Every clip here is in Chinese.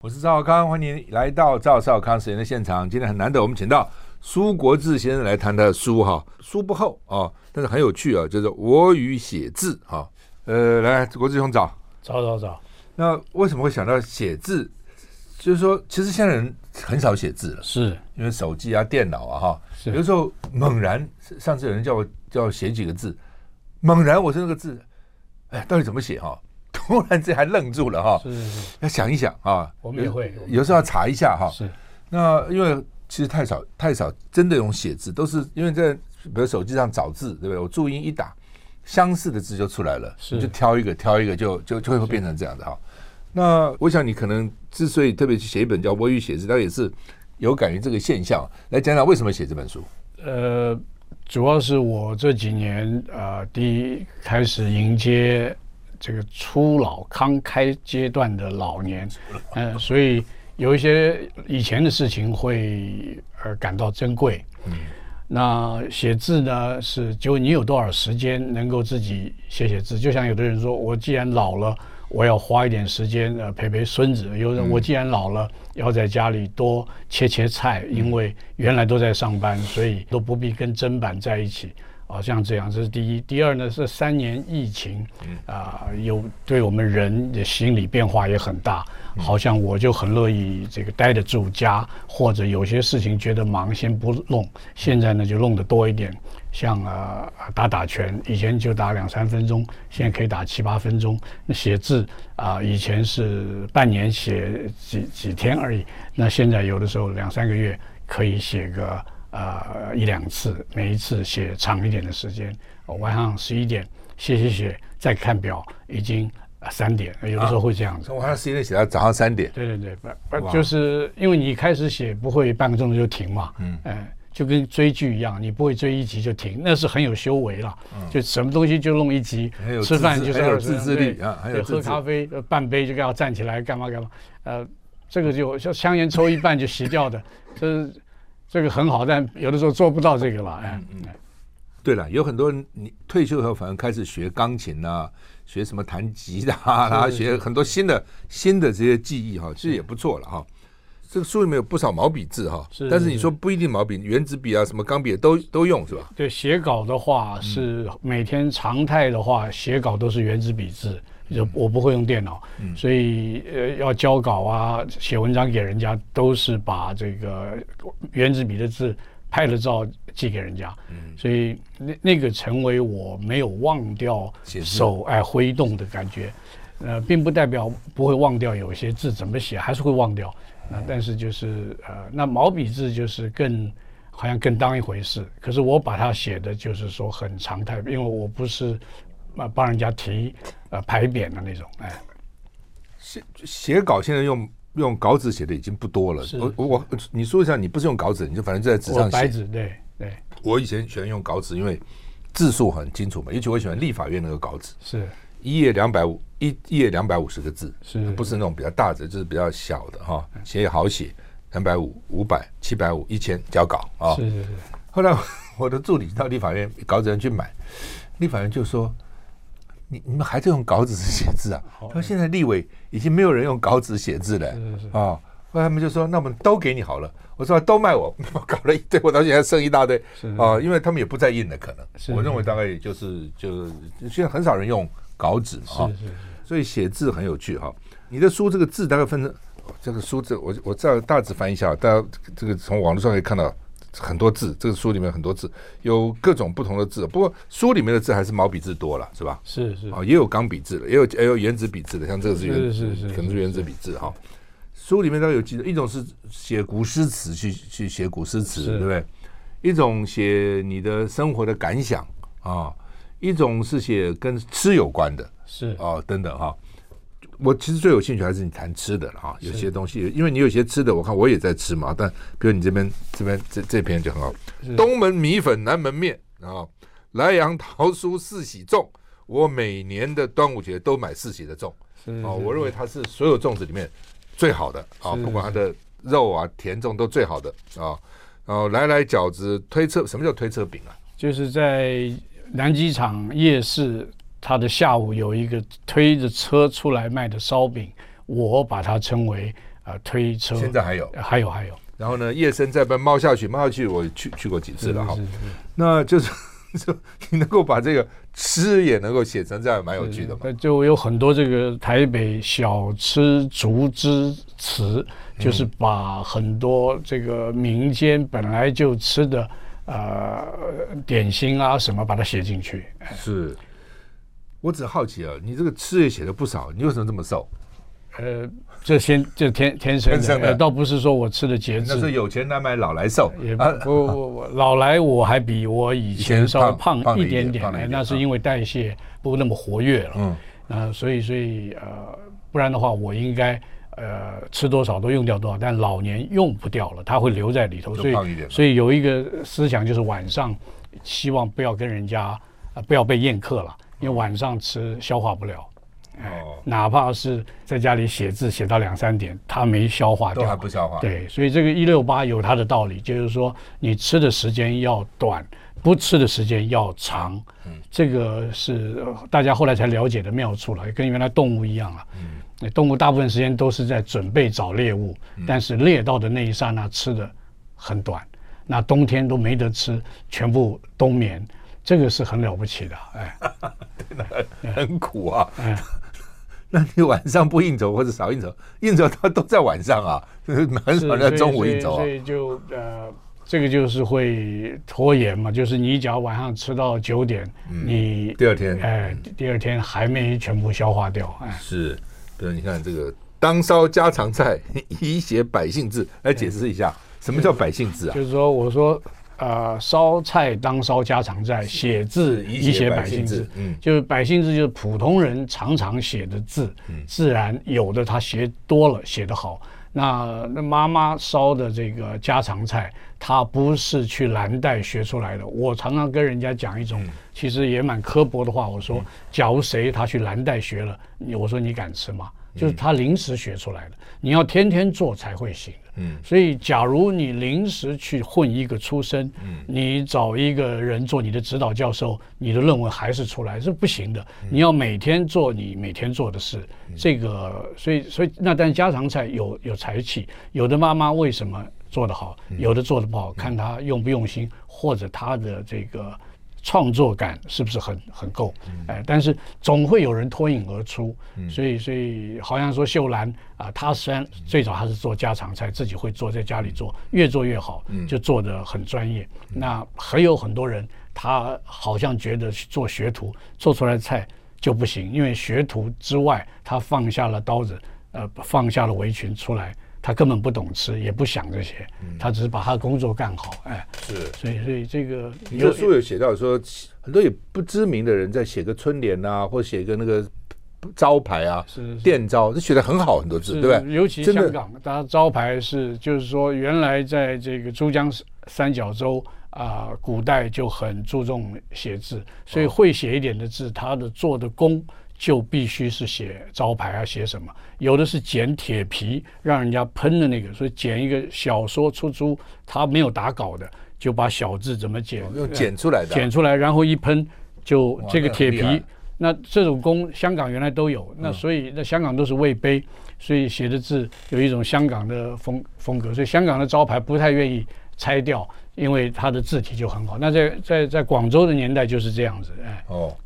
我是赵少康，欢迎来到赵少康时间的现场。今天很难得，我们请到苏国志先生来谈他的书哈，书不厚啊，但是很有趣啊，就是《我与写字》哈。呃，来，国志兄早，早早早。那为什么会想到写字？就是说，其实现在人很少写字了，是因为手机啊、电脑啊哈。是。有时候猛然，上次有人叫我叫我写几个字，猛然我说那个字，哎，到底怎么写哈？突然之间还愣住了哈，是是是，要想一想啊。我们也会有时候要查一下哈。是。那因为其实太少太少真的用写字，都是因为在比如手机上找字，对不对？我注音一打，相似的字就出来了，是。就挑一个挑一个就就就会变成这样的哈。那我想你可能之所以特别去写一本叫《我与写字》，它也是有感于这个现象。来讲讲为什么写这本书？呃，主要是我这几年呃，第一开始迎接。这个初老康开阶段的老年，嗯、呃，所以有一些以前的事情会而感到珍贵。嗯，那写字呢，是就你有多少时间能够自己写写字？就像有的人说，我既然老了，我要花一点时间呃陪陪孙子；有人我既然老了，要在家里多切切菜，因为原来都在上班，所以都不必跟砧板在一起。啊，像这样，这是第一。第二呢，是三年疫情，啊、呃，有对我们人的心理变化也很大。好像我就很乐意这个待得住家，或者有些事情觉得忙，先不弄。现在呢，就弄得多一点。像啊、呃，打打拳，以前就打两三分钟，现在可以打七八分钟。那写字啊、呃，以前是半年写几几天而已，那现在有的时候两三个月可以写个。呃，一两次，每一次写长一点的时间。晚上十一点写写写，再看表，已经三点。有的时候会这样子。晚上十一点写到早上三点。对对对，不不，就是因为你开始写不会半个钟头就停嘛。嗯。哎，就跟追剧一样，你不会追一集就停，那是很有修为了。嗯。就什么东西就弄一集，吃饭就是很有自制力啊，还有喝咖啡半杯就要站起来干嘛干嘛。呃，这个就像香烟抽一半就熄掉的，这是。这个很好，但有的时候做不到这个了。哎，嗯，对了，有很多人你退休以后反而开始学钢琴啊，学什么弹吉他，然后学很多新的新的这些技艺哈，其实也不错了哈。这个书里面有不少毛笔字哈，但是你说不一定毛笔，原子笔啊，什么钢笔都都用是吧？对，写稿的话是每天常态的话，写稿都是原子笔字。就我不会用电脑，嗯、所以呃要交稿啊，写文章给人家都是把这个原子笔的字拍了照寄给人家，嗯、所以那那个成为我没有忘掉手爱挥动的感觉，呃，并不代表不会忘掉有些字怎么写，还是会忘掉，呃、但是就是呃那毛笔字就是更好像更当一回事，可是我把它写的就是说很常态，因为我不是。啊，帮人家提呃牌匾的那种，哎，写写稿现在用用稿纸写的已经不多了。我我你说一下，你不是用稿纸，你就反正就在纸上写。白纸，对对。我以前喜欢用稿纸，因为字数很清楚嘛。尤其我喜欢立法院那个稿纸，是一页两百五一一页两百五十个字，是不是那种比较大的，就是比较小的哈，写也好写，两百五、五百、七百五、一千交稿啊。是是是。后来 我的助理到立法院稿纸上去买，立法院就说。你你们还在用稿纸写字啊？他说现在立委已经没有人用稿纸写字了啊！后来他们就说：“那我们都给你好了。”我说：“都卖我，我搞了一堆，我到现在剩一大堆啊！因为他们也不再印了，可能。我认为大概也就是就现在很少人用稿纸啊，所以写字很有趣哈。你的书这个字大概分成这个书字我我这大致翻一下，大家这个从网络上可以看到。很多字，这个书里面很多字，有各种不同的字。不过书里面的字还是毛笔字多了，是吧？是是啊，也有钢笔字的，也有也有原子笔字的，像这个是原是是是，可能是原子笔字哈。书里面都有几种，一种是写古诗词，去去写古诗词，对不对？一种写你的生活的感想啊，一种是写跟吃有关的，是啊等等哈。我其实最有兴趣还是你谈吃的了哈，有些东西，因为你有些吃的，我看我也在吃嘛。但比如你这边这边这这篇就很好，东门米粉，南门面啊，莱阳桃酥四喜粽，我每年的端午节都买四喜的粽啊，我认为它是所有粽子里面最好的啊，不管它的肉啊甜粽都最好的啊。然后来来饺子推车，什么叫推车饼啊？就是在南机场夜市。他的下午有一个推着车出来卖的烧饼，我把它称为呃推车。现在还有，还有还有。然后呢，夜深再奔猫下去，猫下去我去去过几次了哈。那就是 就你能够把这个吃也能够写成这样，蛮有趣的嘛。就有很多这个台北小吃竹枝词，就是把很多这个民间本来就吃的呃点心啊什么，把它写进去。是。我只好奇啊，你这个吃也写的不少，你为什么这么瘦？呃，这先这天天生的，倒不是说我吃的节制。那是有钱难买老来瘦。也不不不不，老来我还比我以前稍微胖一点点，点那是因为代谢不那么活跃了。嗯，呃，所以所以呃，不然的话，我应该呃吃多少都用掉多少，但老年用不掉了，它会留在里头。所以所以有一个思想就是晚上希望不要跟人家不要被宴客了。因为晚上吃消化不了，哦，哪怕是在家里写字写到两三点，它没消化掉，都还不消化。对，所以这个一六八有它的道理，就是说你吃的时间要短，不吃的时间要长。嗯，这个是大家后来才了解的妙处了，跟原来动物一样了。嗯，动物大部分时间都是在准备找猎物，但是猎到的那一刹那吃的很短，那冬天都没得吃，全部冬眠。这个是很了不起的，哎，对，很苦啊。哎，那你晚上不应酬或者少应酬，应酬他都在晚上啊，很少在中午应酬啊。所以就呃，这个就是会拖延嘛，就是你只要晚上吃到九点，嗯、你第二天哎，第二天还没全部消化掉，哎，是，比如你看这个当烧家常菜，以写百姓字来解释一下，什么叫百姓志啊？就是说，我说。呃，烧菜当烧家常菜，写字以写百姓字。嗯，就是百姓字，就是普通人常常写的字。嗯，自然有的他写多了，写得好。那那妈妈烧的这个家常菜，他不是去蓝带学出来的。我常常跟人家讲一种，其实也蛮刻薄的话。我说，假如谁他去蓝带学了，我说你敢吃吗？就是他临时学出来的，你要天天做才会行。嗯，所以假如你临时去混一个出身，嗯，你找一个人做你的指导教授，你的论文还是出来是不行的。你要每天做你每天做的事，这个，所以所以那但家常菜有有才气，有的妈妈为什么做得好，有的做得不好，看她用不用心，或者她的这个。创作感是不是很很够？哎，但是总会有人脱颖而出，所以所以好像说秀兰啊，她虽然最早她是做家常菜，自己会做，在家里做，越做越好，就做得很专业。那还有很多人，他好像觉得做学徒做出来的菜就不行，因为学徒之外，他放下了刀子，呃，放下了围裙出来。他根本不懂吃，也不想这些，他只是把他的工作干好。哎，是，所以所以这个，你的书有写到说，很多也不知名的人在写个春联啊，或写个那个招牌啊，是店招，这写的很好，很多字，对不对？尤其香港，他招牌是，就是说，原来在这个珠江三角洲啊，古代就很注重写字，所以会写一点的字，他的做的工。就必须是写招牌啊，写什么？有的是剪铁皮，让人家喷的那个，所以剪一个小说出租，他没有打稿的，就把小字怎么剪，用剪出来的，剪出来，然后一喷，就这个铁皮。那这种工，香港原来都有，那所以那香港都是魏碑，所以写的字有一种香港的风风格，所以香港的招牌不太愿意拆掉，因为它的字体就很好。那在在在广州的年代就是这样子，哎，哦，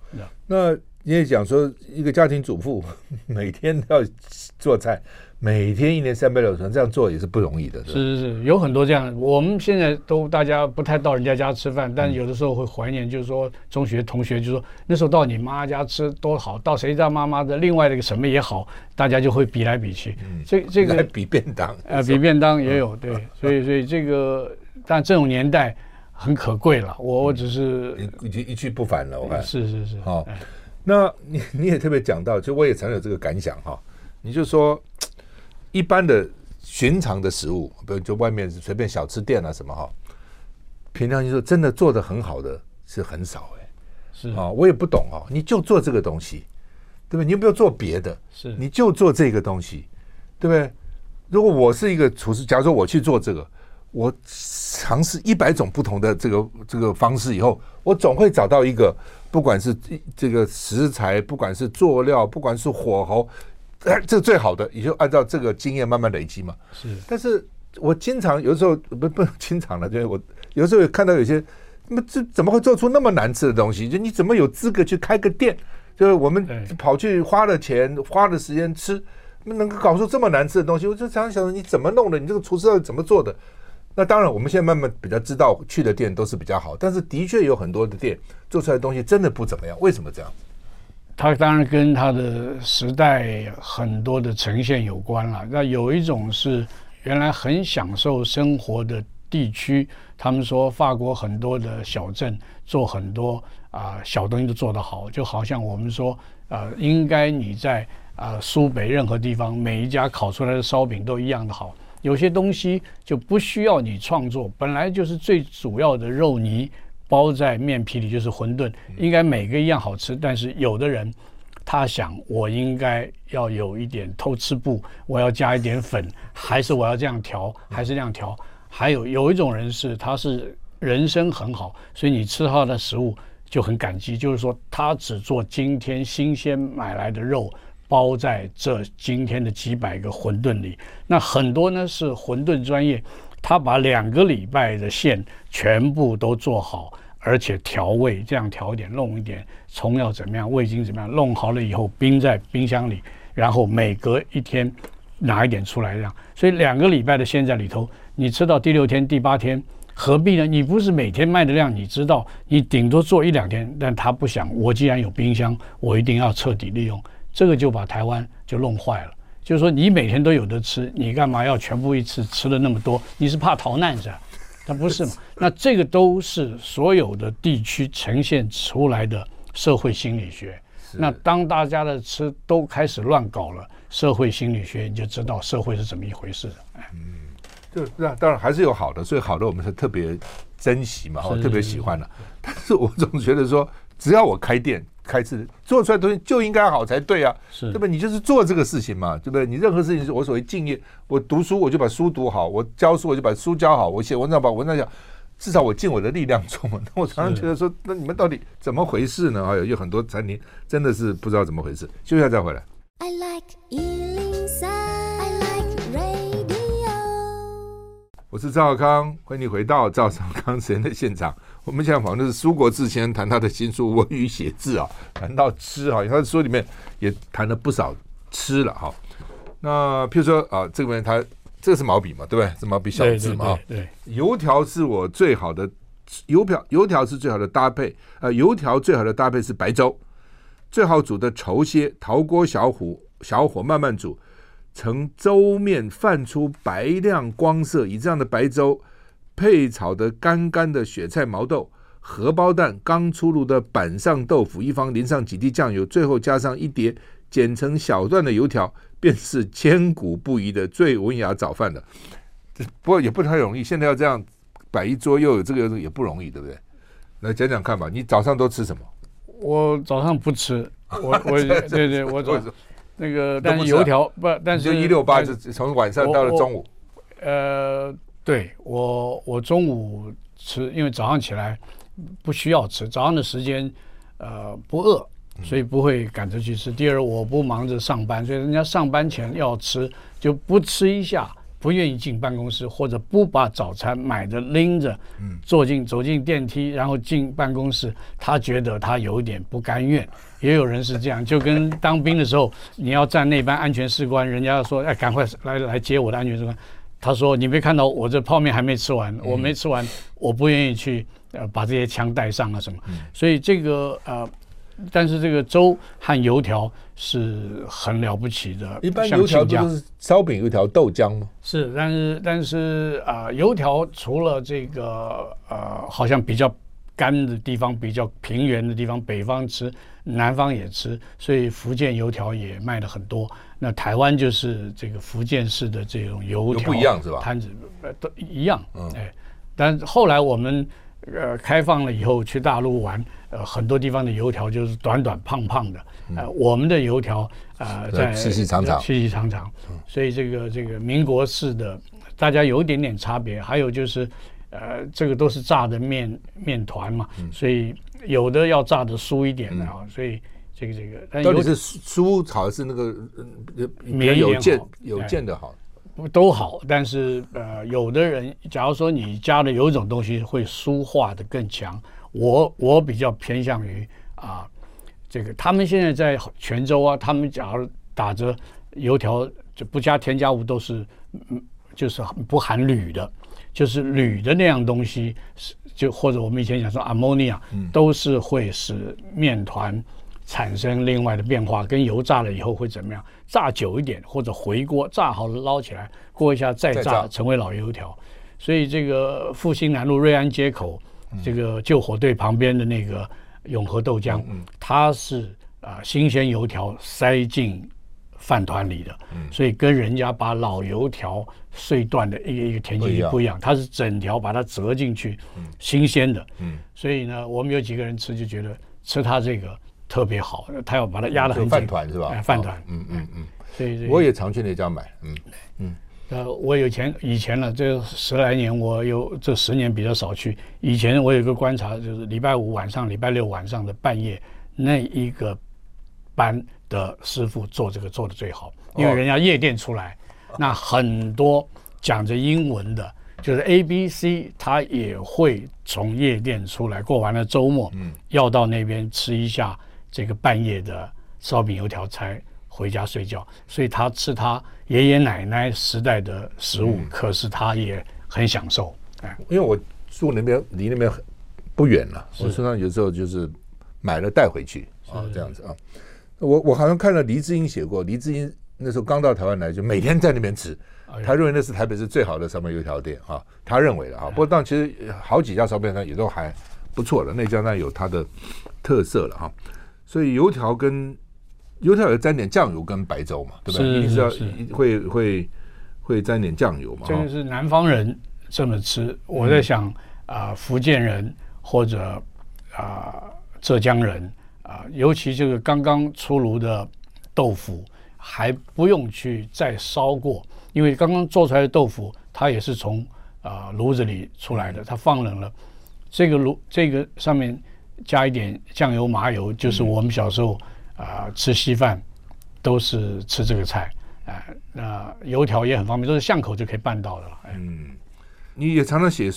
那。你也讲说，一个家庭主妇 每天要做菜，每天一年三百六十天这样做也是不容易的。是是是，有很多这样。我们现在都大家不太到人家家吃饭，但有的时候会怀念，就是说中学同学就说那时候到你妈家吃多好，到谁家妈妈的另外那个什么也好，大家就会比来比去。嗯，这这个比便当，呃，比便当也有对，所以所以这个，但这种年代很可贵了。我我只是已经一去不返了，我看是是是，好。那你你也特别讲到，就我也常有这个感想哈，你就说一般的寻常的食物，比如就外面随便小吃店啊什么哈，平常就说真的做的很好的是很少哎、欸，是啊，我也不懂哦，你就做这个东西，对不对？你又不要做别的，是你就做这个东西，对不对？如果我是一个厨师，假如说我去做这个。我尝试一百种不同的这个这个方式以后，我总会找到一个，不管是这个食材，不管是作料，不管是火候，哎，这最好的，也就按照这个经验慢慢累积嘛。是，但是我经常有时候不不经常了，就是我 有时候也看到有些，那么这怎么会做出那么难吃的东西？就你怎么有资格去开个店？就是我们跑去花了钱，花了时间吃，能够搞出这么难吃的东西？我就常常想着，你怎么弄的？你这个厨师到底怎么做的？那当然，我们现在慢慢比较知道去的店都是比较好，但是的确有很多的店做出来的东西真的不怎么样。为什么这样？它当然跟它的时代很多的呈现有关了。那有一种是原来很享受生活的地区，他们说法国很多的小镇做很多啊、小东西都做得好，就好像我们说呃，应该你在啊、苏北任何地方每一家烤出来的烧饼都一样的好。有些东西就不需要你创作，本来就是最主要的肉泥包在面皮里就是馄饨，应该每个一样好吃。但是有的人他想，我应该要有一点偷吃步，我要加一点粉，还是我要这样调，还是那样调？还有有一种人是他是人生很好，所以你吃他的食物就很感激，就是说他只做今天新鲜买来的肉。包在这今天的几百个馄饨里，那很多呢是馄饨专业，他把两个礼拜的馅全部都做好，而且调味，这样调一点，弄一点葱要怎么样，味精怎么样，弄好了以后冰在冰箱里，然后每隔一天拿一点出来，这样，所以两个礼拜的馅在里头，你吃到第六天、第八天，何必呢？你不是每天卖的量，你知道，你顶多做一两天，但他不想，我既然有冰箱，我一定要彻底利用。这个就把台湾就弄坏了，就是说你每天都有的吃，你干嘛要全部一次吃了那么多？你是怕逃难是吧？那不是嘛？那这个都是所有的地区呈现出来的社会心理学。那当大家的吃都开始乱搞了，社会心理学你就知道社会是怎么一回事。嗯，就是啊，当然还是有好的，所以好的我们是特别珍惜嘛，特别喜欢的。但是我总觉得说，只要我开店。开始做出来的东西就应该好才对啊，是对吧？你就是做这个事情嘛，对不对？你任何事情是我所谓敬业，我读书我就把书读好，我教书我就把书教好，我写文章把文章讲，至少我尽我的力量做嘛。那我常常觉得说，那你们到底怎么回事呢？哎呦，有很多餐厅真的是不知道怎么回事。休息一下再回来。I like 我是赵少康，欢迎你回到赵少康时间的现场。我们现在访问的是苏国志先生，谈他的新书《文与写字》啊，谈到吃啊，他的书里面也谈了不少吃了哈。那譬如说啊，这边他这个是毛笔嘛，对不对？是毛笔小字嘛？对，对，对，对。油条是我最好的油条，油条是最好的搭配。呃，油条最好的搭配是白粥，最好煮的稠些，陶锅小火小火慢慢煮。成粥面泛出白亮光色，以这样的白粥配炒的干干的雪菜毛豆、荷包蛋、刚出炉的板上豆腐，一方淋上几滴酱油，最后加上一碟剪成小段的油条，便是千古不移的最文雅早饭了。不过也不太容易，现在要这样摆一桌，又有这个也不容易，对不对？来讲讲看吧，你早上都吃什么？我早上不吃，我 我对对，我早。那个，但是油条不，但是就一六八是从晚上到了中午。呃，对我我中午吃，因为早上起来不需要吃，早上的时间呃不饿，所以不会赶着去吃。第二，我不忙着上班，所以人家上班前要吃，就不吃一下。不愿意进办公室，或者不把早餐买着拎着，坐进走进电梯，然后进办公室，他觉得他有一点不甘愿。也有人是这样，就跟当兵的时候，你要站那班安全士官，人家说哎，赶快来来接我的安全士官，他说你没看到我这泡面还没吃完，我没吃完，我不愿意去呃把这些枪带上啊什么，所以这个呃。但是这个粥和油条是很了不起的。一般油条就是烧饼油条豆浆吗？是，但是但是啊、呃，油条除了这个呃，好像比较干的地方，比较平原的地方，北方吃，南方也吃，所以福建油条也卖的很多。那台湾就是这个福建式的这种油条不一样是吧？摊子都一样，嗯，哎，但后来我们呃开放了以后去大陆玩，呃，很多地方的油条就是短短胖胖的，呃，我们的油条啊在细细长长，细细长长，所以这个这个民国式的大家有一点点差别，还有就是呃这个都是炸的面面团嘛，所以有的要炸的酥一点的啊，所以。这个这个，到底是酥好还是那个呃有腱有腱的好？都好，但是呃，有的人假如说你加的有一种东西会酥化的更强，我我比较偏向于啊，这个他们现在在泉州啊，他们假如打着油条就不加添加物都是嗯，就是不含铝的，就是铝的那样东西是就或者我们以前讲说 ammonia，都是会使面团。产生另外的变化，跟油炸了以后会怎么样？炸久一点或者回锅，炸好了捞起来，过一下再炸，成为老油条。所以这个复兴南路瑞安街口、嗯、这个救火队旁边的那个永和豆浆，嗯、它是啊、呃、新鲜油条塞进饭团里的，嗯、所以跟人家把老油条碎断的一个一个田径不一样，它是整条把它折进去，嗯、新鲜的。嗯、所以呢，我们有几个人吃就觉得吃它这个。特别好，他要把它压得很紧。饭团是吧？饭团，嗯嗯嗯。所以我也常去那家买，嗯嗯。呃，我有前以前呢，这十来年我有这十年比较少去。以前我有一个观察，就是礼拜五晚上、礼拜六晚上的半夜那一个班的师傅做这个做的最好，因为人家夜店出来，那很多讲着英文的，就是 A B C，他也会从夜店出来，过完了周末，嗯，要到那边吃一下。这个半夜的烧饼油条才回家睡觉，所以他吃他爷爷奶奶时代的食物，嗯、可是他也很享受。哎，因为我住那边离那边很不远了，是。我身上有时候就是买了带回去啊，这样子啊。我我好像看了黎智英写过，黎智英那时候刚到台湾来，就每天在那边吃，他认为那是台北市最好的烧饼油条店啊，他认为的啊。不过但其实好几家烧饼店也都还不错的，那家呢有它的特色了哈。所以油条跟油条也沾点酱油跟白粥嘛，对不对？一定是要会会会沾点酱油嘛。这个是南方人这么吃，我在想啊、呃，福建人或者啊、呃、浙江人啊、呃，尤其这个刚刚出炉的豆腐，还不用去再烧过，因为刚刚做出来的豆腐，它也是从啊炉子里出来的，它放冷了，这个炉这个上面。加一点酱油、麻油，就是我们小时候啊、呃、吃稀饭都是吃这个菜啊、呃。那油条也很方便，都是巷口就可以办到的了。嗯，你也常常写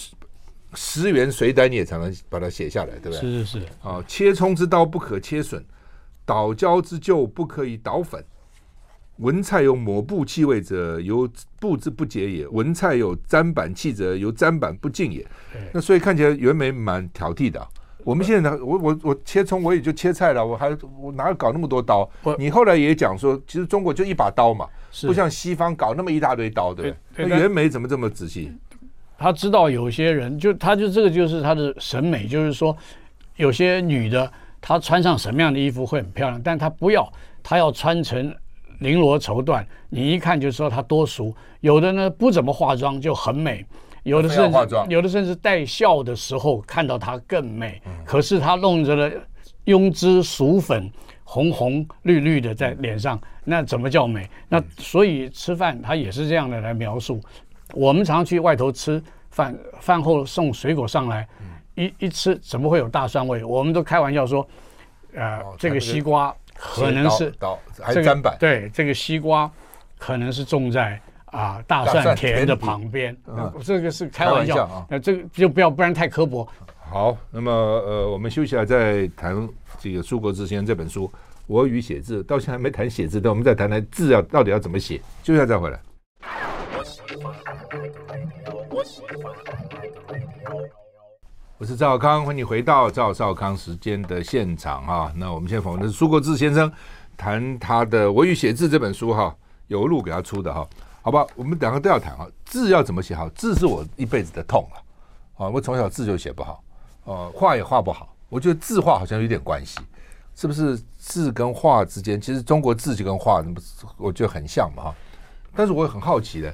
十元随单，你也常常把它写下来，对不对？是是是。啊，切葱之刀不可切损，捣椒之臼不可以捣粉。文菜有抹布气味者，由布之不洁也；文菜有砧板气者，由砧板不净也。那所以看起来袁枚蛮挑剔的。我们现在呢，我我我切葱，我也就切菜了，我还我哪有搞那么多刀？你后来也讲说，其实中国就一把刀嘛，不像西方搞那么一大堆刀，对不对？那袁枚怎么这么仔细？他知道有些人就他就这个就是他的审美，就是说有些女的她穿上什么样的衣服会很漂亮，但她不要，她要穿成绫罗绸缎，你一看就知道她多俗。有的呢不怎么化妆就很美。有的甚至有的甚至带笑的时候看到她更美，可是她弄着了庸脂俗粉，红红绿绿的在脸上，那怎么叫美？那所以吃饭他也是这样的来描述。我们常去外头吃饭，饭后送水果上来，一一吃怎么会有大蒜味？我们都开玩笑说，呃，这个西瓜可能是还砧板，对，这个西瓜可能是种在。啊，大蒜田的旁边，嗯，这个是开玩笑啊，那这个就不要，不然太刻薄。好，那么呃，我们休息了再谈这个苏国志先生这本书《我与写字》，到现在还没谈写字，但我们再谈谈字要到底要怎么写。休息下再回来。我是赵康，欢迎你回到赵少康时间的现场啊。那我们先访问的是苏国志先生，谈他的《我与写字》这本书哈，有路给他出的哈。好吧，我们两个都要谈啊。字要怎么写好？字是我一辈子的痛了啊！我从小字就写不好，呃，画也画不好。我觉得字画好像有点关系。是不是字跟画之间，其实中国字就跟画，我觉得很像嘛哈。但是我也很好奇的，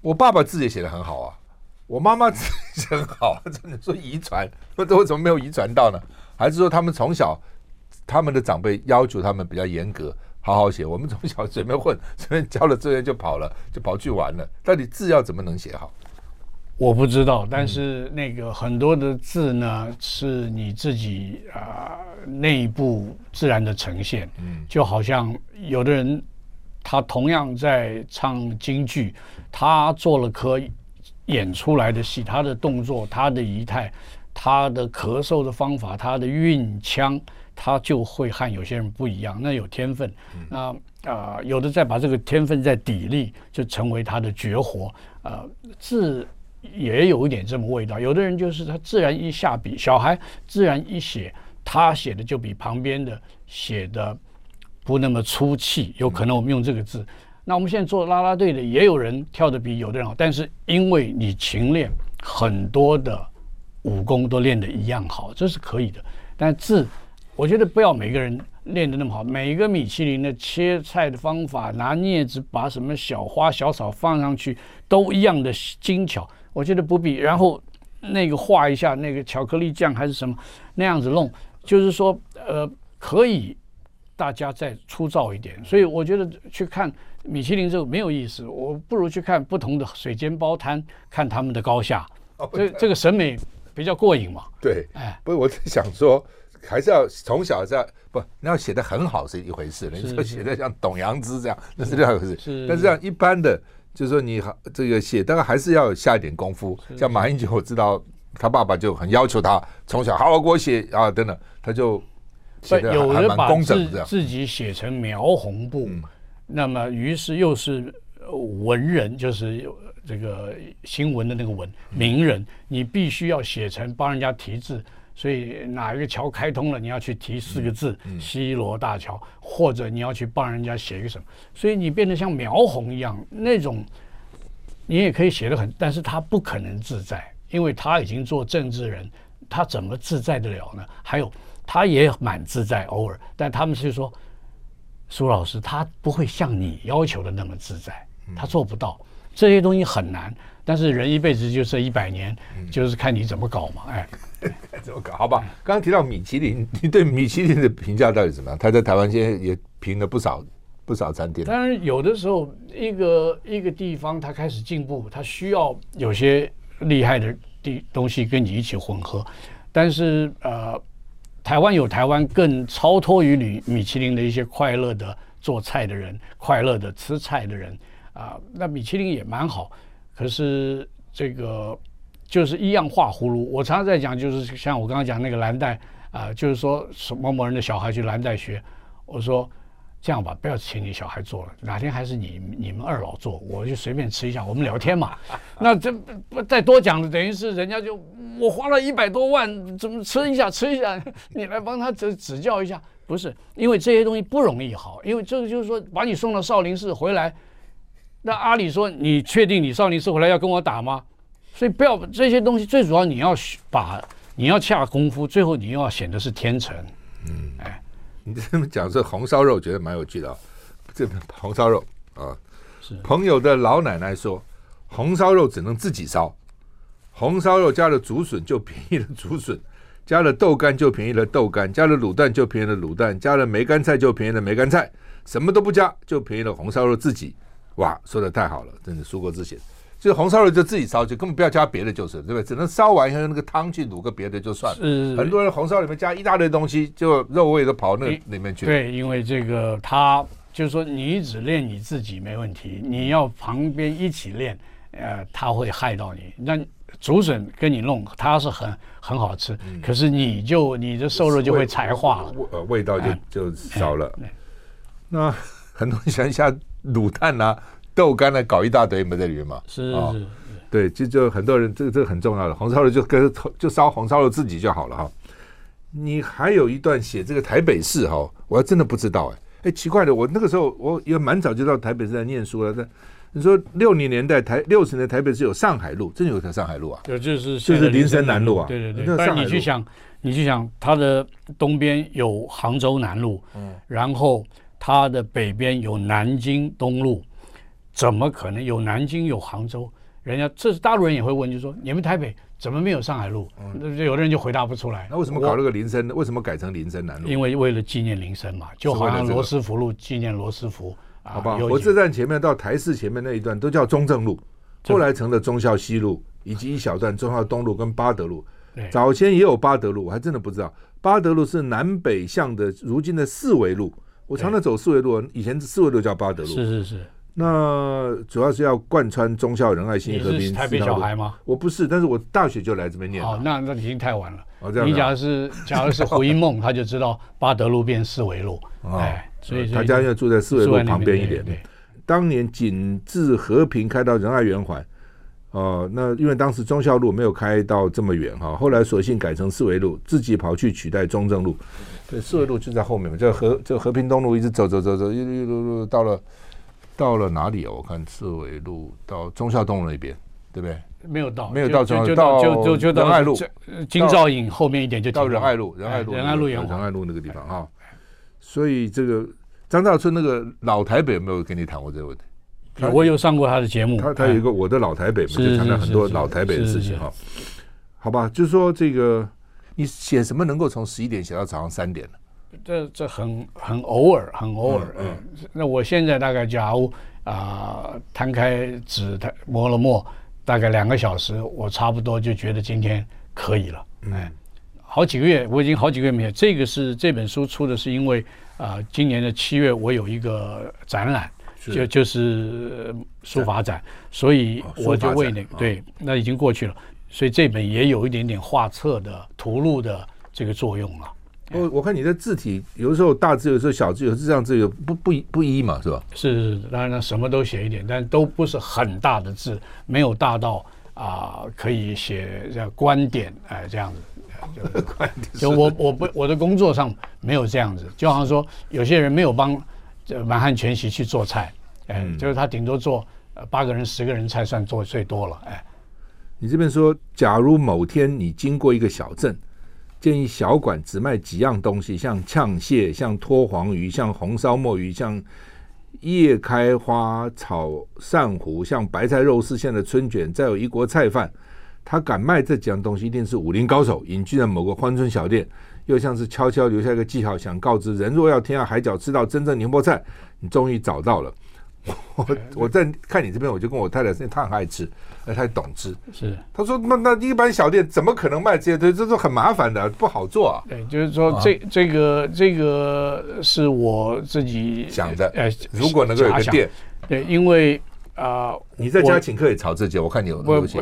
我爸爸字也写得很好啊，我妈妈字也写得很好，真的说遗传，那为什么没有遗传到呢？还是说他们从小他们的长辈要求他们比较严格，好好写？我们从小随便混，随便交了作业就跑了，就跑去玩了。到底字要怎么能写好？我不知道，但是那个很多的字呢，是你自己啊、呃、内部自然的呈现。嗯，就好像有的人，他同样在唱京剧，他做了可演出来的戏，他的动作、他的仪态、他的咳嗽的方法、他的韵腔，他就会和有些人不一样。那有天分，那啊、呃、有的再把这个天分再砥砺，就成为他的绝活。呃，字。也有一点这么味道，有的人就是他自然一下笔，小孩自然一写，他写的就比旁边的写的不那么出气。有可能我们用这个字，那我们现在做啦啦队的，也有人跳的比有的人好，但是因为你勤练，很多的武功都练得一样好，这是可以的。但字，我觉得不要每个人练得那么好，每一个米其林的切菜的方法，拿镊子把什么小花小草放上去，都一样的精巧。我觉得不必，然后那个画一下那个巧克力酱还是什么那样子弄，就是说呃可以大家再粗糙一点。所以我觉得去看米其林这个没有意思，我不如去看不同的水煎包摊，看他们的高下。哦，这这个审美比较过瘾嘛。对，哎，不是我在想说，还是要从小在不，你要写的很好是一回事，你说写的像董阳孜这样那是另外一回事。但是这样一般的。就是说，你这个写，当然还是要下一点功夫。像马英九，我知道他爸爸就很要求他从小好好给我写啊，等等，他就写的还蛮工整的。自己写成描红布，那么于是又是文人，就是这个新闻的那个文名人，你必须要写成帮人家题字。所以哪一个桥开通了，你要去提四个字“西罗大桥”，或者你要去帮人家写一个什么，所以你变得像描红一样那种，你也可以写得很，但是他不可能自在，因为他已经做政治人，他怎么自在得了呢？还有他也蛮自在，偶尔，但他们是说，苏老师他不会像你要求的那么自在，他做不到，这些东西很难。但是人一辈子就这一百年，就是看你怎么搞嘛，哎。怎么搞？好吧，刚刚提到米其林，你对米其林的评价到底怎么样？他在台湾现在也评了不少不少餐厅。当然，有的时候一个一个地方它开始进步，它需要有些厉害的地东西跟你一起混合。但是呃，台湾有台湾更超脱于米米其林的一些快乐的做菜的人，快乐的吃菜的人啊、那米其林也蛮好。可是这个。就是一样画葫芦。我常常在讲，就是像我刚刚讲那个蓝带啊、就是说什么某人的小孩去蓝带学。我说这样吧，不要请你小孩做了，哪天还是你你们二老做，我就随便吃一下，我们聊天嘛。那这不再多讲了，等于是人家就我花了一百多万，怎么吃一下吃一下，你来帮他指指教一下，不是？因为这些东西不容易好，因为这个就是说把你送到少林寺回来，那阿里说你确定你少林寺回来要跟我打吗？所以不要这些东西，最主要你要把你要下功夫，最后你又要显得是天成。嗯，哎，你这么讲这红烧肉，觉得蛮有趣的啊。这红烧肉啊，朋友的老奶奶说，红烧肉只能自己烧，红烧肉加了竹笋就便宜了竹笋，加了豆干就便宜了豆干，加了卤蛋就便宜了卤蛋，加了梅干菜就便宜了梅干菜，什么都不加就便宜了红烧肉自己。哇，说的太好了，真的书国自写。就是红烧肉就自己烧，就根本不要加别的，就是对不对？只能烧完以后用那个汤去卤个别的就算了。是很多人红烧里面加一大堆东西，就肉味都跑那里面去。对，因为这个他就是说，你只练你自己没问题，你要旁边一起练，呃，他会害到你。那竹笋跟你弄，它是很很好吃，嗯、可是你就你的瘦肉就会柴化了，味味道就、嗯、就少了。嗯、那很多人想一下卤蛋啊。豆干呢，搞一大堆没在里面嘛？是是，哦、对，就就很多人，这个这个很重要的红烧肉就跟就烧红烧肉自己就好了哈。你还有一段写这个台北市哈，我还真的不知道哎哎，奇怪的，我那个时候我也蛮早就到台北市来念书了，但你说六零年代台六十年代台北市有上海路，真的有条上海路啊？对，就是就是林森南路啊。对对对。但你去想，你去想，它的东边有杭州南路，嗯，然后它的北边有南京东路，怎么可能有南京有杭州？人家这是大陆人也会问，就说你们台北怎么没有上海路？嗯，有的人就回答不出来。那为什么搞那个林森？为什么改成林森南路？因为为了纪念林森嘛，就好像罗斯福路纪念罗斯福。好吧，火车站前面到台市前面那一段都叫中正路，后来成了忠孝西路，以及一小段忠孝东路跟八德路。早先也有八德路，我还真的不知道八德路是南北向的，如今的四维路。我常常走四维路，以前四维路叫八德路。是是是。那主要是要贯穿忠孝仁爱新和平。台北小孩吗？我不是，但是我大学就来这边念。哦，那那已经太晚了。哦，这样。你假如是假如是胡因梦，他就知道八德路变四维路。哎，所以他家要住在四维路旁边一点。对。当年紧自和平开到仁爱圆环，哦，那因为当时忠孝路没有开到这么远哈，后来索性改成四维路，自己跑去取代中正路。对，四维路就在后面嘛，就和就和平东路一直走走走走，一路一路到了。到了哪里啊？我看四维路到忠孝东路那边，对不对？没有到，没有到忠孝，就到就就就到仁爱路，金兆颖后面一点就到仁爱路，仁爱路，仁爱路，仁爱路那个地方哈。所以这个张大春那个老台北有没有跟你谈过这个问题？我有上过他的节目，他他有一个我的老台北嘛，就谈了很多老台北的事情哈。好吧，就是说这个你写什么能够从十一点写到早上三点呢？这这很很偶尔，很偶尔。嗯，嗯，那我现在大概假如啊摊开纸，它磨了墨，大概两个小时，我差不多就觉得今天可以了。嗯，哎，好几个月，我已经好几个月没有。这个是这本书出的是因为啊，今年的七月我有一个展览，就就是书法展，所以我就为那个对，那已经过去了，所以这本也有一点点画册的图录的这个作用了。我我看你的字体，有的时候大字，有时候小字，有时候这样字有不不不一嘛，是吧？是当然了，什么都写一点，但都不是很大的字，没有大到啊、呃、可以写这观点哎这样子。就，就我我不我的工作上没有这样子，就好像说有些人没有帮满汉全席去做菜，哎，嗯、就是他顶多做八个人十个人菜算做最多了，哎。你这边说，假如某天你经过一个小镇。建议小馆只卖几样东西，像呛蟹、像拖黄鱼、像红烧墨鱼、像叶开花炒鳝糊、像白菜肉丝馅的春卷，再有一锅菜饭。他敢卖这几样东西，一定是武林高手，隐居在某个欢春小店，又像是悄悄留下一个记号，想告知人：若要天涯海角吃到真正宁波菜，你终于找到了。我我在看你这边，我就跟我太太说，她很爱吃，而他懂吃。是，她说那那一般小店怎么可能卖这些东西？这是很麻烦的，不好做啊。对，就是说这这个这个是我自己想的。哎，如果能够有个店，对，因为啊，你在家请客也炒这些，我看你有东西。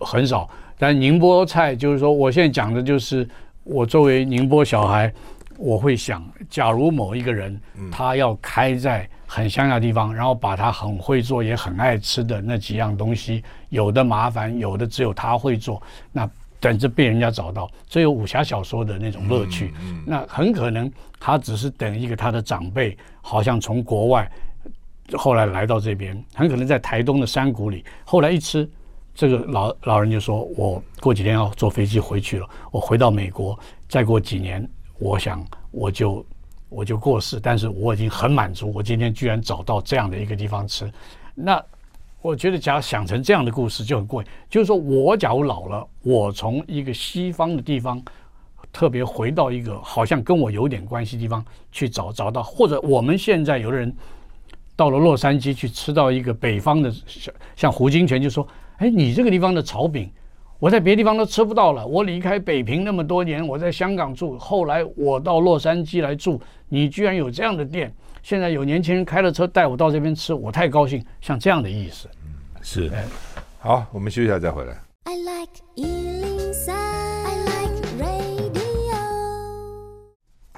很少，但宁波菜就是说，我现在讲的就是我作为宁波小孩，我会想，假如某一个人他要开在。很乡下地方，然后把他很会做也很爱吃的那几样东西，有的麻烦，有的只有他会做，那等着被人家找到，这有武侠小说的那种乐趣。嗯嗯、那很可能他只是等一个他的长辈，好像从国外后来来到这边，很可能在台东的山谷里，后来一吃，这个老老人就说：“我过几天要坐飞机回去了，我回到美国，再过几年，我想我就。”我就过世，但是我已经很满足。我今天居然找到这样的一个地方吃，那我觉得假如想成这样的故事就很过瘾。就是说我假如老了，我从一个西方的地方特别回到一个好像跟我有点关系的地方去找找到，或者我们现在有的人到了洛杉矶去吃到一个北方的，像像胡金铨就说：“哎，你这个地方的炒饼。”我在别的地方都吃不到了。我离开北平那么多年，我在香港住，后来我到洛杉矶来住。你居然有这样的店，现在有年轻人开了车带我到这边吃，我太高兴。像这样的意思，嗯，是。好，我们休息一下再回来。I like 103, I like radio。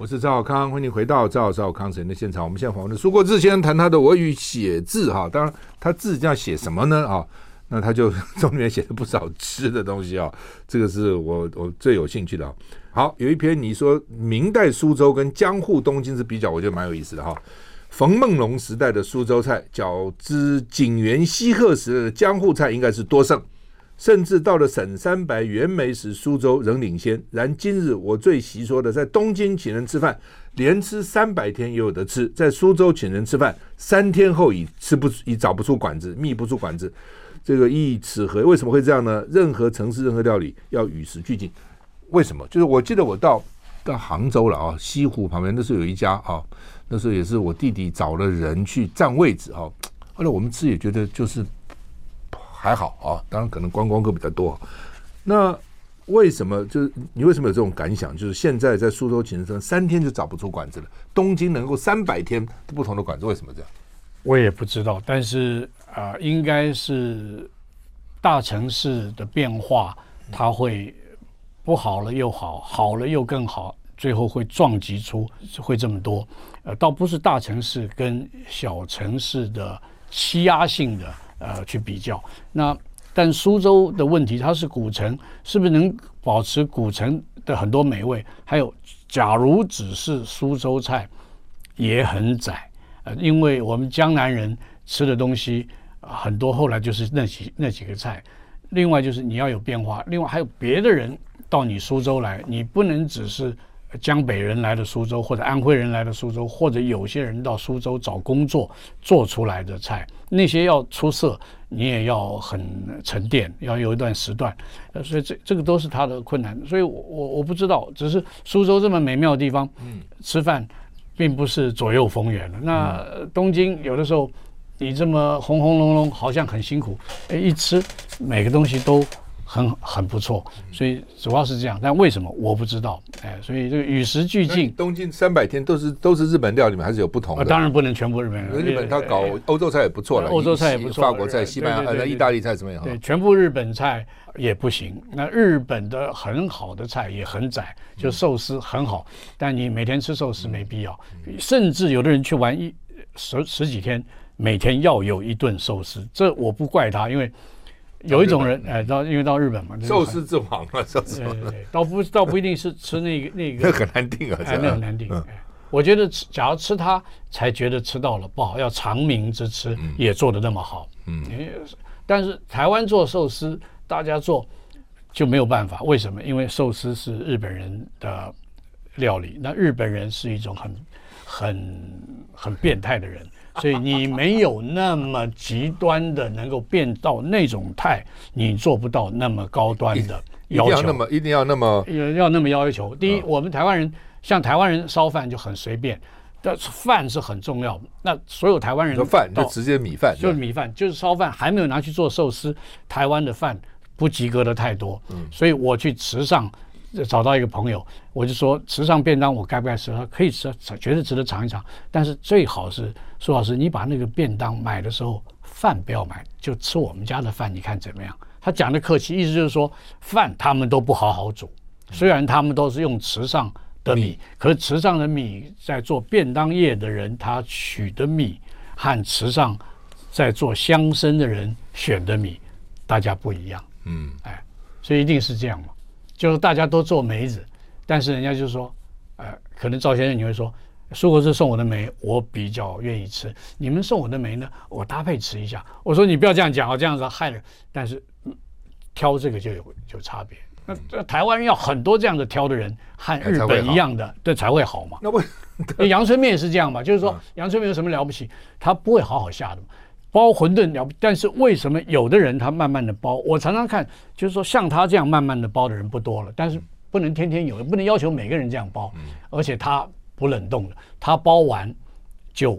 我是赵少康，欢迎回到赵赵康神的现场。我们现在访问的苏国志先生谈他的我与写字哈，当然他字这样写什么呢啊？那他就 中里面写了不少吃的东西啊，这个是我我最有兴趣的。好，有一篇你说明代苏州跟江户东京是比较，我觉得蛮有意思的哈。冯梦龙时代的苏州菜，较之景元西贺时的江户菜应该是多胜，甚至到了沈三白、袁枚时，苏州仍领先。然今日我最习说的，在东京请人吃饭，连吃三百天也有得吃；在苏州请人吃饭，三天后已吃不已找不出馆子，觅不出馆子。这个意此何？为什么会这样呢？任何城市、任何料理要与时俱进。为什么？就是我记得我到到杭州了啊，西湖旁边那时候有一家啊。那时候也是我弟弟找了人去占位置哈，后来我们吃也觉得就是还好啊，当然可能观光客比较多。那为什么就是你为什么有这种感想？就是现在在苏州请人三天就找不出馆子了，东京能够三百天不同的馆子，为什么这样？我也不知道，但是啊、呃，应该是大城市的变化，它会不好了又好，好了又更好。最后会撞击出会这么多，呃，倒不是大城市跟小城市的欺压性的呃去比较。那但苏州的问题，它是古城，是不是能保持古城的很多美味？还有，假如只是苏州菜，也很窄，呃，因为我们江南人吃的东西很多，后来就是那几那几个菜。另外就是你要有变化，另外还有别的人到你苏州来，你不能只是。江北人来的苏州，或者安徽人来的苏州，或者有些人到苏州找工作做出来的菜，那些要出色，你也要很沉淀，要有一段时段，所以这这个都是他的困难。所以我，我我不知道，只是苏州这么美妙的地方，嗯，吃饭并不是左右逢源的。那东京有的时候你这么轰轰隆隆，好像很辛苦，哎，一吃每个东西都。很很不错，所以主要是这样，但为什么我不知道？哎，所以这个与时俱进。东京三百天都是都是日本料理吗？还是有不同的？当然不能全部日本。日本他搞欧洲菜也不错了，欧洲菜也不错，法国菜、西班牙、意大利菜怎么样？对，全部日本菜也不行。那日本的很好的菜也很窄，就寿司很好，但你每天吃寿司没必要。甚至有的人去玩一十十几天，每天要有一顿寿司，这我不怪他，因为。有一种人，哎，到因为到日本嘛，寿司之王嘛，寿司。对对对，倒不倒不一定是吃那个 那个。那很难定啊，哎，那很难定。哎，我觉得吃，假如吃它，才觉得吃到了不好，要长命之吃也做的那么好。嗯。但是台湾做寿司，大家做就没有办法。为什么？因为寿司是日本人的料理，那日本人是一种很很很变态的人。所以你没有那么极端的能够变到那种态，你做不到那么高端的要求。一定要那么一定要那么要要那么要求。第一，我们台湾人像台湾人烧饭就很随便，但饭是很重要。那所有台湾人的饭就直接米饭，就是米饭，就是烧饭，还没有拿去做寿司。台湾的饭不及格的太多，所以我去池上。找到一个朋友，我就说池上便当我该不该吃？他可以吃，绝对值得尝一尝。但是最好是苏老师，你把那个便当买的时候饭不要买，就吃我们家的饭，你看怎么样？他讲的客气，意思就是说饭他们都不好好煮，虽然他们都是用池上的米，可是池上的米在做便当业的人他取的米和池上在做乡绅的人选的米大家不一样。嗯，哎，所以一定是这样嘛。就是大家都做梅子，但是人家就说，呃，可能赵先生你会说，苏国志送我的梅，我比较愿意吃。你们送我的梅呢，我搭配吃一下。我说你不要这样讲哦，这样子害了。但是挑这个就有有差别。那这台湾人要很多这样的挑的人，和日本一样的，这才会好嘛。那不阳春面也是这样嘛，就是说阳春面有什么了不起？他不会好好下的嘛。包馄饨了，但是为什么有的人他慢慢的包？我常常看，就是说像他这样慢慢的包的人不多了，但是不能天天有，不能要求每个人这样包，而且他不冷冻的，他包完就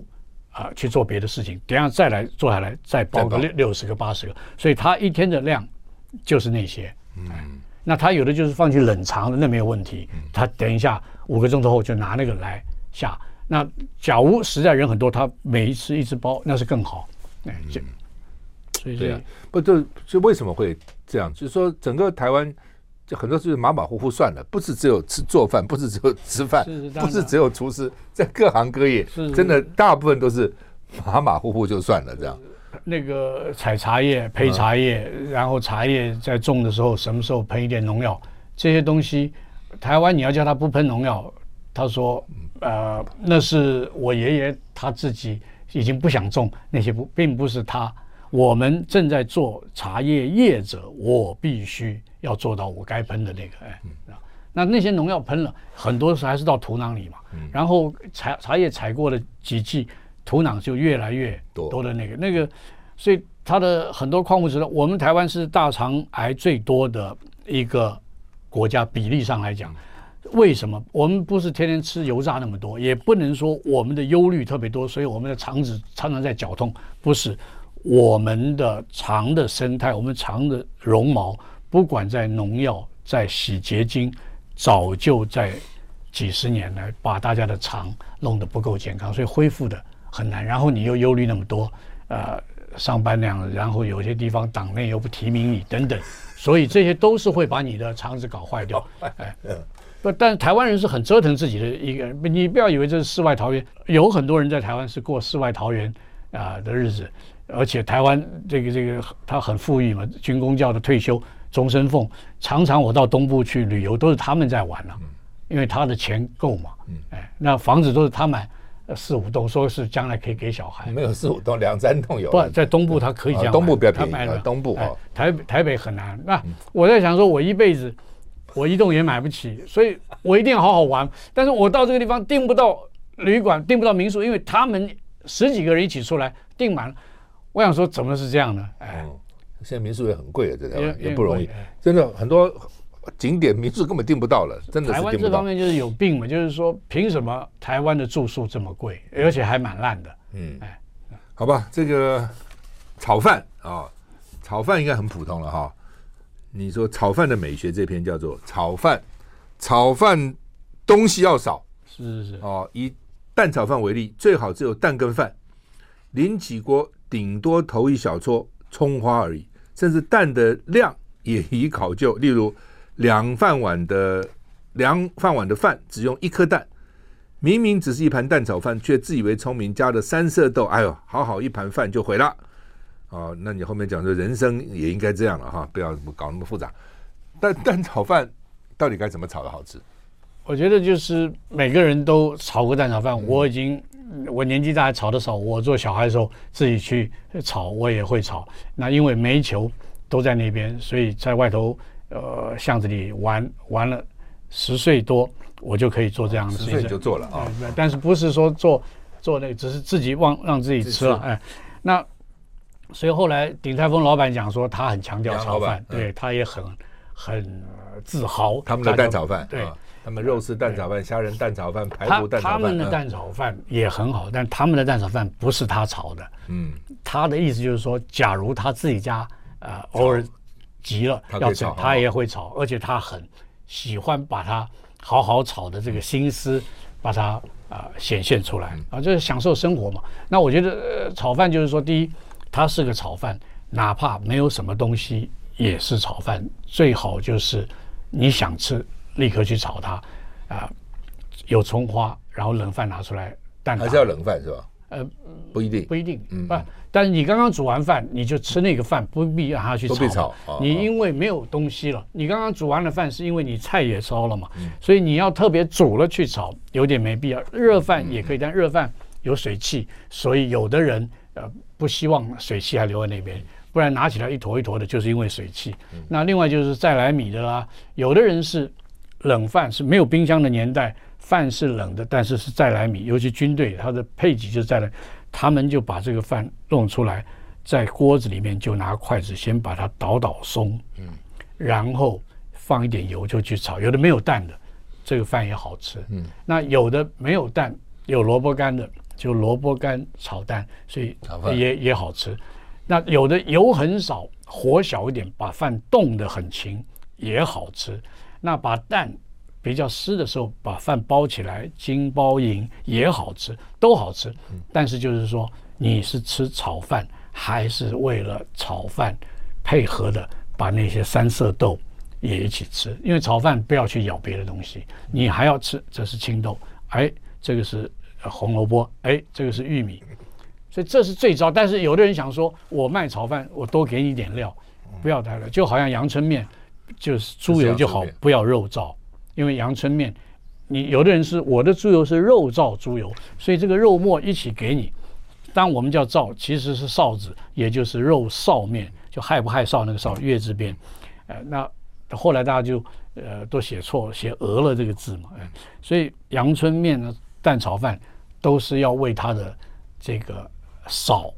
啊、呃、去做别的事情，等下再来做下来再包个六六十个八十个，所以他一天的量就是那些，嗯，那他有的就是放去冷藏的，那没有问题，他等一下五个钟头后就拿那个来下。那假如实在人很多，他每一次一直包，那是更好。哎，这，所以这样不就就为什么会这样？就是说，整个台湾就很多就是马马虎虎算了，不是只有吃做饭，不是只有吃饭，不是只有厨师，在各行各业，真的大部分都是马马虎虎就算了这样。那个采茶叶、配茶叶，然后茶叶在种的时候，什么时候喷一点农药？这些东西，台湾你要叫他不喷农药，他说，呃，那是我爷爷他自己已经不想种那些不，并不是他。我们正在做茶叶业者，我必须要做到我该喷的那个，哎，那那些农药喷了很多时候还是到土壤里嘛，然后茶茶叶采过了几季，土壤就越来越多的那个那个，所以它的很多矿物质呢，我们台湾是大肠癌最多的一个国家，比例上来讲，为什么我们不是天天吃油炸那么多，也不能说我们的忧虑特别多，所以我们的肠子常常在绞痛，不是。我们的肠的生态，我们肠的绒毛，不管在农药、在洗洁精，早就在几十年来把大家的肠弄得不够健康，所以恢复的很难。然后你又忧虑那么多，呃，上班量，然后有些地方党内又不提名你等等，所以这些都是会把你的肠子搞坏掉。哎，不，但是台湾人是很折腾自己的一个人，你不要以为这是世外桃源，有很多人在台湾是过世外桃源啊、呃、的日子。而且台湾这个这个他很富裕嘛，军公教的退休终身俸，常常我到东部去旅游，都是他们在玩了，因为他的钱够嘛，哎，那房子都是他买四五栋，说是将来可以给小孩，没有四五栋，两三栋有。不在东部他可以这样，东部比较便宜，他买了东部哦，台台北很难。那我在想说，我一辈子我一栋也买不起，所以我一定要好好玩。但是我到这个地方订不到旅馆，订不到民宿，因为他们十几个人一起出来订满了。我想说，怎么是这样呢？哎，现在民宿也很贵啊，这条也不容易，真的很多景点民宿根本订不到了，真的。台湾这方面就是有病嘛，就是说凭什么台湾的住宿这么贵，而且还蛮烂的？嗯，哎，好吧，这个炒饭啊，炒饭应该很普通了哈。你说炒饭的美学这篇叫做炒饭，炒饭东西要少，是是是哦。以蛋炒饭为例，最好只有蛋跟饭，临起锅。顶多投一小撮葱花而已，甚至蛋的量也宜考究。例如，两饭碗的两饭碗的饭只用一颗蛋，明明只是一盘蛋炒饭，却自以为聪明，加了三色豆。哎呦，好好一盘饭就毁了。哦，那你后面讲说人生也应该这样了哈，不要搞那么复杂。但蛋炒饭到底该怎么炒的好吃？我觉得就是每个人都炒过蛋炒饭，我已经。我年纪大，炒的少。我做小孩的时候自己去炒，我也会炒。那因为煤球都在那边，所以在外头呃巷子里玩玩了十岁多，我就可以做这样的事情。十岁就做了啊？但是不是说做做那个，只是自己忘让自己吃了。哎，那所以后来鼎泰丰老板讲说，他很强调炒饭，对他也很很自豪。他们的蛋炒饭，对。他们肉丝蛋炒饭、虾仁蛋炒饭、排骨蛋炒饭，他们的蛋炒饭也很好，但他们的蛋炒饭不是他炒的。嗯，他的意思就是说，假如他自己家呃偶尔急了要炒，他也会炒，而且他很喜欢把它好好炒的这个心思把它啊显现出来啊，就是享受生活嘛。那我觉得炒饭就是说，第一，它是个炒饭，哪怕没有什么东西也是炒饭，最好就是你想吃。立刻去炒它，啊、呃，有葱花，然后冷饭拿出来，蛋还是要冷饭是吧？呃，不一定，不一定，嗯，不，但是你刚刚煮完饭，你就吃那个饭，不必让它去炒。炒你因为没有东西了，哦、你刚刚煮完了饭，是因为你菜也烧了嘛，嗯、所以你要特别煮了去炒，有点没必要。热饭也可以，嗯、但热饭有水汽，所以有的人呃不希望水汽还留在那边。不然拿起来一坨一坨的，就是因为水汽。嗯、那另外就是再来米的啦，有的人是。冷饭是没有冰箱的年代，饭是冷的，但是是再来米，尤其军队它的配给就是再来，他们就把这个饭弄出来，在锅子里面就拿筷子先把它捣捣松，嗯，然后放一点油就去炒。有的没有蛋的，这个饭也好吃，嗯，那有的没有蛋，有萝卜干的，就萝卜干炒蛋，所以也也好吃。那有的油很少，火小一点，把饭冻得很轻，也好吃。那把蛋比较湿的时候，把饭包起来，金包银也好吃，都好吃。但是就是说，你是吃炒饭，还是为了炒饭配合的把那些三色豆也一起吃？因为炒饭不要去咬别的东西，你还要吃，这是青豆，哎，这个是红萝卜，哎，这个是玉米，所以这是最糟。但是有的人想说，我卖炒饭，我多给你点料，不要太了，就好像阳春面。就是猪油就好，不要肉燥，因为阳春面你有的人是我的猪油是肉燥猪油，所以这个肉末一起给你。当我们叫臊，其实是臊子，也就是肉臊面，就害不害臊那个臊月字边。呃，那后来大家就呃都写错，写讹了这个字嘛。呃，所以阳春面呢，蛋炒饭都是要为他的这个少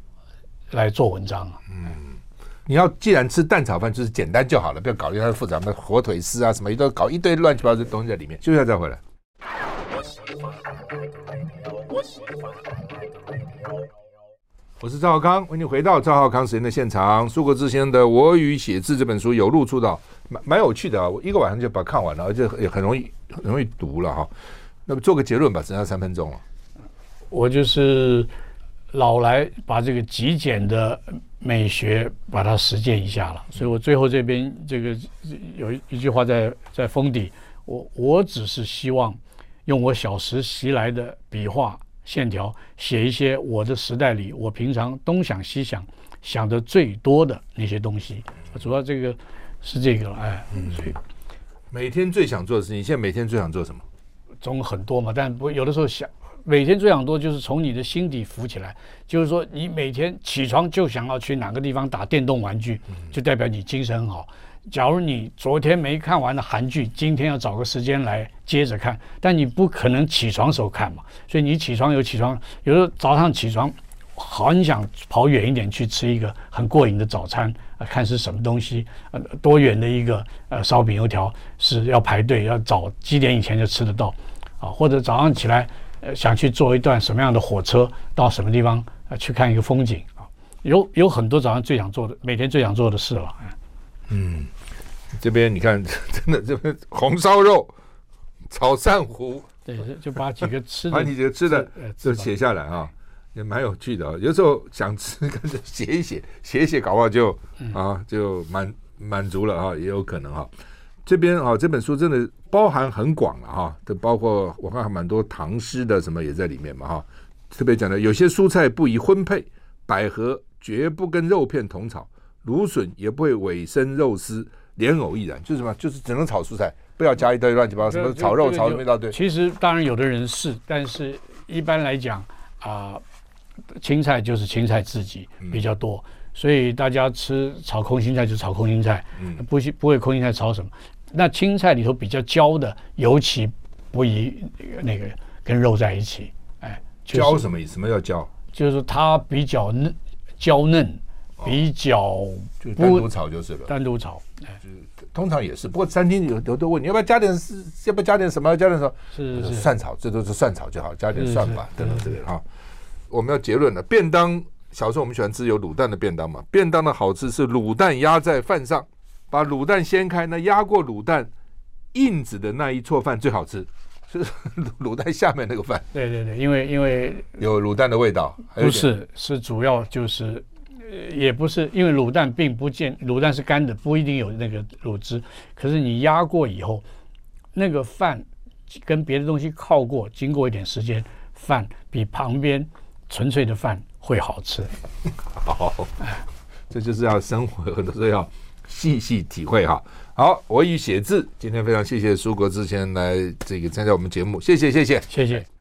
来做文章啊。嗯，你要既然吃蛋炒饭，就是简单就好了，不要搞得太复杂，那火腿丝啊什么，一堆搞一堆乱七八糟的东西在里面。休息下再回来。我是赵浩康，欢迎回到赵浩康时间的现场。苏国志先的《我与写字》这本书有路出道，蛮蛮有趣的啊！我一个晚上就把它看完了，而且也很容易很容易读了哈。那么做个结论吧，剩下三分钟了。我就是老来把这个极简的美学把它实践一下了，所以我最后这边这个有一一句话在在封底，我我只是希望用我小时习来的笔画。线条写一些我的时代里，我平常东想西想想的最多的那些东西，主要这个是这个了，哎，嗯，所以每天最想做的事情，现在每天最想做什么？总很多嘛，但不有的时候想每天最想多就是从你的心底浮起来，就是说你每天起床就想要去哪个地方打电动玩具，就代表你精神很好。假如你昨天没看完的韩剧，今天要找个时间来接着看，但你不可能起床时候看嘛，所以你起床有起床，有时候早上起床，很想跑远一点去吃一个很过瘾的早餐，呃，看是什么东西，呃，多远的一个呃烧饼油条是要排队，要早几点以前就吃得到，啊，或者早上起来呃想去坐一段什么样的火车到什么地方呃去看一个风景啊，有有很多早上最想做的，每天最想做的事了，嗯。这边你看，真的这边红烧肉、炒鳝糊，对，就把几个吃的，把你这个吃的就写下来啊，也蛮有趣的啊。有时候想吃，跟着写一写，写一写，搞不好就啊就满满足了啊，也有可能哈。这边啊，这本书真的包含很广了哈，都包括我看还蛮多唐诗的什么也在里面嘛哈。特别讲的，有些蔬菜不宜荤配，百合绝不跟肉片同炒，芦笋也不会委身肉丝。莲藕亦然，就是什么？就是只能炒蔬菜，不要加一堆乱七八糟，什么炒肉、炒什么一大堆。其实当然有的人是，但是一般来讲啊，青菜就是青菜自己比较多，所以大家吃炒空心菜就炒空心菜，不不会空心菜炒什么。那青菜里头比较焦的，尤其不宜那个跟肉在一起。哎，焦什么意思？什么叫焦？就是它比较嫩，焦嫩。比较就单独炒就是了，单独炒，就通常也是。不过餐厅有有都问你要不要加点是要不要加点什么？要加点什么？是是蒜炒，这都是蒜炒就好，加点蒜吧等等之类的哈。我们要结论了，便当小时候我们喜欢吃有卤蛋的便当嘛？便当的好吃是卤蛋压在饭上，把卤蛋掀开，那压过卤蛋印子的那一撮饭最好吃，是 卤蛋下面那个饭。对对对，因为因为有卤蛋的味道，不是是主要就是。也不是，因为卤蛋并不见卤蛋是干的，不一定有那个卤汁。可是你压过以后，那个饭跟别的东西靠过，经过一点时间，饭比旁边纯粹的饭会好吃。好，这就是要生活，很多时候要细细体会哈。好，我已写字，今天非常谢谢苏国之前来这个参加我们节目，谢谢，谢谢，谢谢。